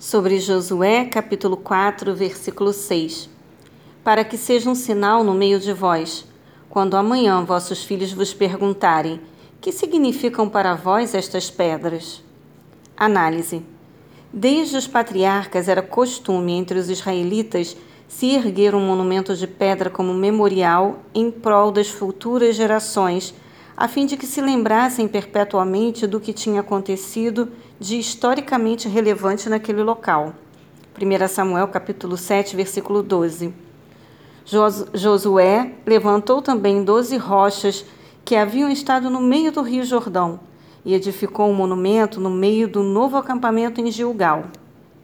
sobre Josué, capítulo 4, versículo 6. Para que seja um sinal no meio de vós, quando amanhã vossos filhos vos perguntarem: que significam para vós estas pedras? Análise. Desde os patriarcas era costume entre os israelitas se erguer um monumento de pedra como memorial em prol das futuras gerações a fim de que se lembrassem perpetuamente do que tinha acontecido de historicamente relevante naquele local. 1 Samuel capítulo 7, versículo 12. Josué levantou também doze rochas que haviam estado no meio do rio Jordão e edificou um monumento no meio do novo acampamento em Gilgal.